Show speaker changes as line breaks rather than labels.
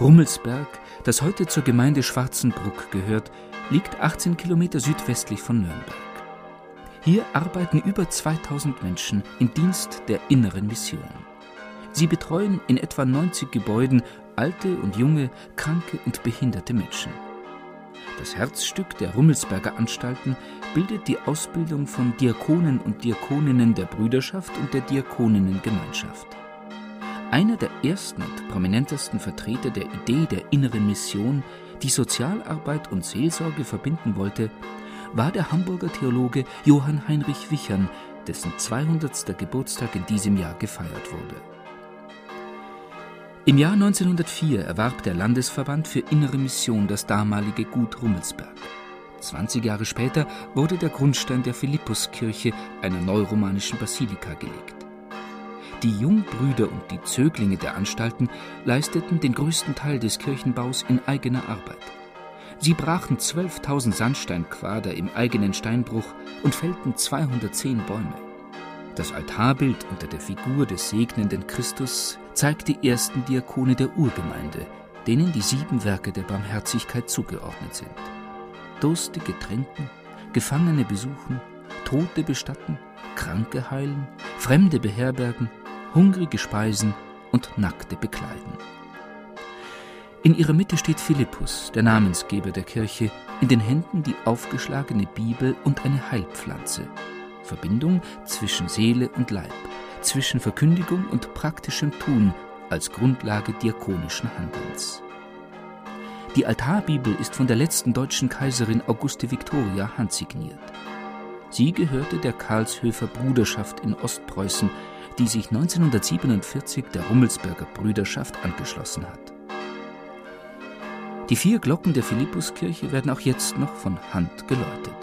Rummelsberg, das heute zur Gemeinde Schwarzenbruck gehört, liegt 18 Kilometer südwestlich von Nürnberg. Hier arbeiten über 2000 Menschen im Dienst der inneren Mission. Sie betreuen in etwa 90 Gebäuden alte und junge, kranke und behinderte Menschen. Das Herzstück der Rummelsberger Anstalten bildet die Ausbildung von Diakonen und Diakoninnen der Brüderschaft und der Diakoninnengemeinschaft. Einer der ersten und prominentesten Vertreter der Idee der inneren Mission, die Sozialarbeit und Seelsorge verbinden wollte, war der Hamburger Theologe Johann Heinrich Wichern, dessen 200. Geburtstag in diesem Jahr gefeiert wurde. Im Jahr 1904 erwarb der Landesverband für innere Mission das damalige Gut Rummelsberg. 20 Jahre später wurde der Grundstein der Philippuskirche, einer neuromanischen Basilika, gelegt. Die Jungbrüder und die Zöglinge der Anstalten leisteten den größten Teil des Kirchenbaus in eigener Arbeit. Sie brachen 12.000 Sandsteinquader im eigenen Steinbruch und fällten 210 Bäume. Das Altarbild unter der Figur des segnenden Christus zeigt die ersten Diakone der Urgemeinde, denen die sieben Werke der Barmherzigkeit zugeordnet sind. Durstige tränken, Gefangene besuchen, Tote bestatten, Kranke heilen, Fremde beherbergen, hungrige speisen und Nackte bekleiden. In ihrer Mitte steht Philippus, der Namensgeber der Kirche, in den Händen die aufgeschlagene Bibel und eine Heilpflanze. Verbindung zwischen Seele und Leib, zwischen Verkündigung und praktischem Tun als Grundlage diakonischen Handelns. Die Altarbibel ist von der letzten deutschen Kaiserin Auguste Victoria handsigniert. Sie gehörte der Karlshöfer Bruderschaft in Ostpreußen, die sich 1947 der Rummelsberger Brüderschaft angeschlossen hat. Die vier Glocken der Philippuskirche werden auch jetzt noch von Hand geläutet.